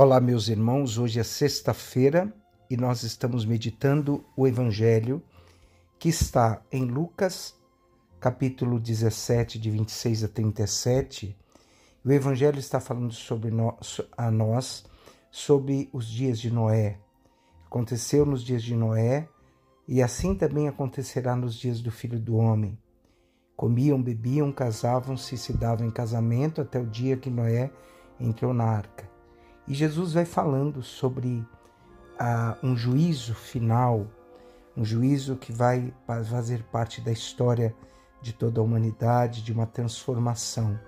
Olá, meus irmãos. Hoje é sexta-feira e nós estamos meditando o Evangelho que está em Lucas, capítulo 17, de 26 a 37. O Evangelho está falando sobre nós, a nós sobre os dias de Noé. Aconteceu nos dias de Noé e assim também acontecerá nos dias do Filho do Homem. Comiam, bebiam, casavam-se e se davam em casamento até o dia que Noé entrou na arca. E Jesus vai falando sobre uh, um juízo final, um juízo que vai fazer parte da história de toda a humanidade, de uma transformação.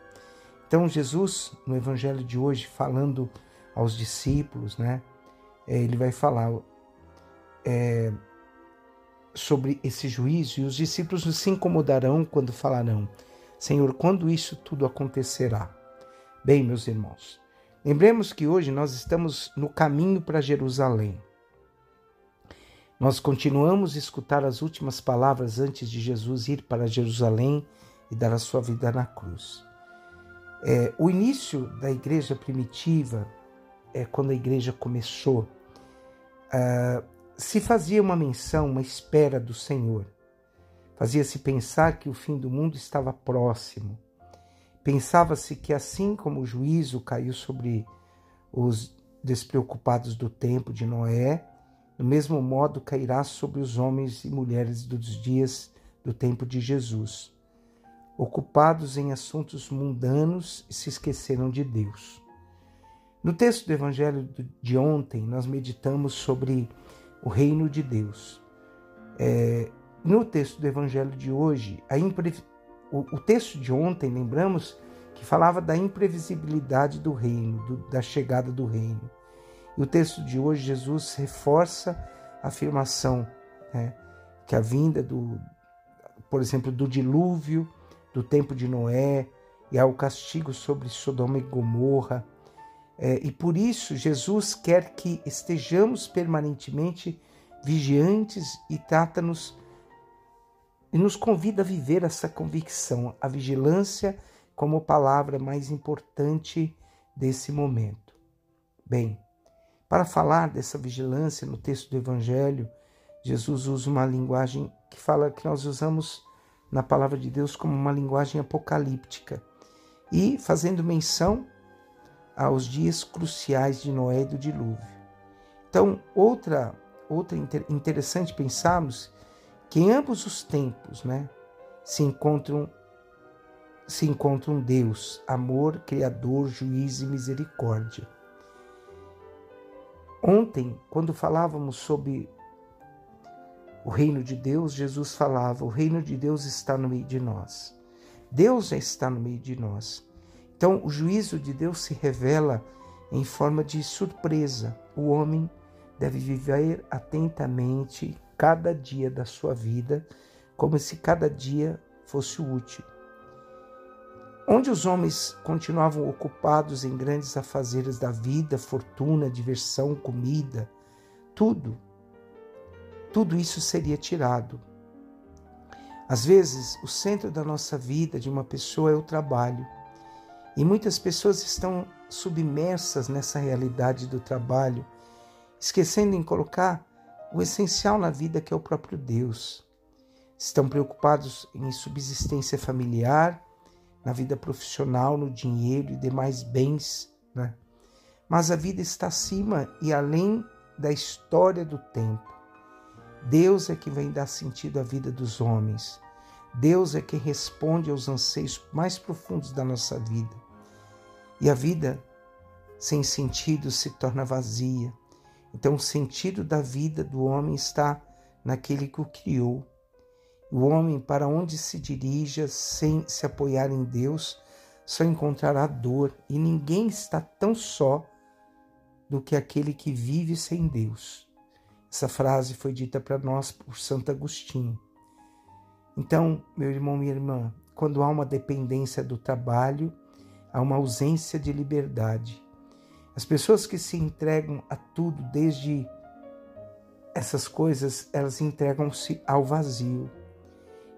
Então, Jesus, no Evangelho de hoje, falando aos discípulos, né, é, ele vai falar é, sobre esse juízo e os discípulos se incomodarão quando falarão: Senhor, quando isso tudo acontecerá? Bem, meus irmãos, Lembremos que hoje nós estamos no caminho para Jerusalém. Nós continuamos a escutar as últimas palavras antes de Jesus ir para Jerusalém e dar a sua vida na cruz. É, o início da igreja primitiva, é, quando a igreja começou, uh, se fazia uma menção, uma espera do Senhor. Fazia-se pensar que o fim do mundo estava próximo Pensava-se que assim como o juízo caiu sobre os despreocupados do tempo de Noé, do mesmo modo cairá sobre os homens e mulheres dos dias do tempo de Jesus, ocupados em assuntos mundanos e se esqueceram de Deus. No texto do Evangelho de ontem, nós meditamos sobre o reino de Deus. É, no texto do Evangelho de hoje, a, o, o texto de ontem, lembramos que falava da imprevisibilidade do reino, do, da chegada do reino. E o texto de hoje, Jesus reforça a afirmação né, que a vinda do, por exemplo, do dilúvio, do tempo de Noé, e ao castigo sobre Sodoma e Gomorra. É, e por isso Jesus quer que estejamos permanentemente vigiantes e trata-nos e nos convida a viver essa convicção, a vigilância como palavra mais importante desse momento. Bem, para falar dessa vigilância no texto do Evangelho, Jesus usa uma linguagem que fala que nós usamos na palavra de Deus como uma linguagem apocalíptica e fazendo menção aos dias cruciais de Noé e do dilúvio. Então, outra outra interessante pensarmos que em ambos os tempos, né, se encontram se encontram Deus, amor, criador, juiz e misericórdia. Ontem, quando falávamos sobre o reino de Deus, Jesus falava: o reino de Deus está no meio de nós. Deus está no meio de nós. Então, o juízo de Deus se revela em forma de surpresa. O homem deve viver atentamente cada dia da sua vida, como se cada dia fosse útil. Onde os homens continuavam ocupados em grandes afazeres da vida, fortuna, diversão, comida, tudo, tudo isso seria tirado. Às vezes, o centro da nossa vida de uma pessoa é o trabalho. E muitas pessoas estão submersas nessa realidade do trabalho, esquecendo em colocar o essencial na vida que é o próprio Deus. Estão preocupados em subsistência familiar, na vida profissional, no dinheiro e demais bens, né? Mas a vida está acima e além da história do tempo. Deus é quem vem dar sentido à vida dos homens. Deus é quem responde aos anseios mais profundos da nossa vida. E a vida sem sentido se torna vazia. Então, o sentido da vida do homem está naquele que o criou. O homem, para onde se dirija sem se apoiar em Deus, só encontrará dor, e ninguém está tão só do que aquele que vive sem Deus. Essa frase foi dita para nós por Santo Agostinho. Então, meu irmão, minha irmã, quando há uma dependência do trabalho, há uma ausência de liberdade. As pessoas que se entregam a tudo, desde essas coisas, elas entregam-se ao vazio.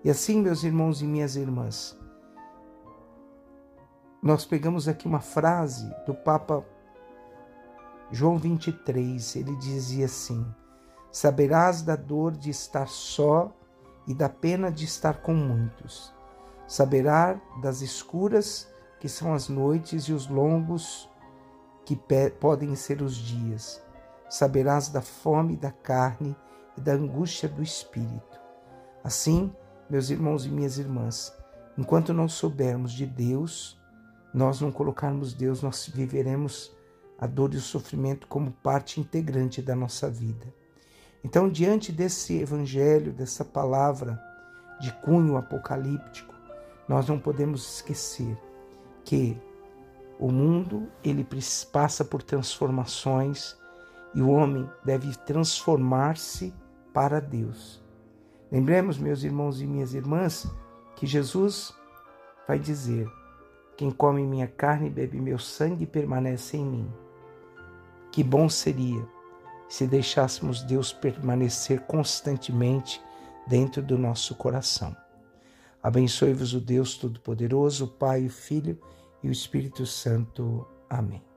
E assim, meus irmãos e minhas irmãs, nós pegamos aqui uma frase do Papa João 23, ele dizia assim: Saberás da dor de estar só e da pena de estar com muitos. Saberá das escuras que são as noites e os longos que podem ser os dias. Saberás da fome da carne e da angústia do espírito. Assim, meus irmãos e minhas irmãs, enquanto não soubermos de Deus, nós não colocarmos Deus, nós viveremos a dor e o sofrimento como parte integrante da nossa vida. Então, diante desse evangelho, dessa palavra de cunho apocalíptico, nós não podemos esquecer que o mundo ele passa por transformações e o homem deve transformar-se para Deus. Lembremos, meus irmãos e minhas irmãs, que Jesus vai dizer: Quem come minha carne e bebe meu sangue permanece em mim. Que bom seria se deixássemos Deus permanecer constantemente dentro do nosso coração. Abençoe-vos o Deus Todo-Poderoso, Pai, o Filho e o Espírito Santo. Amém.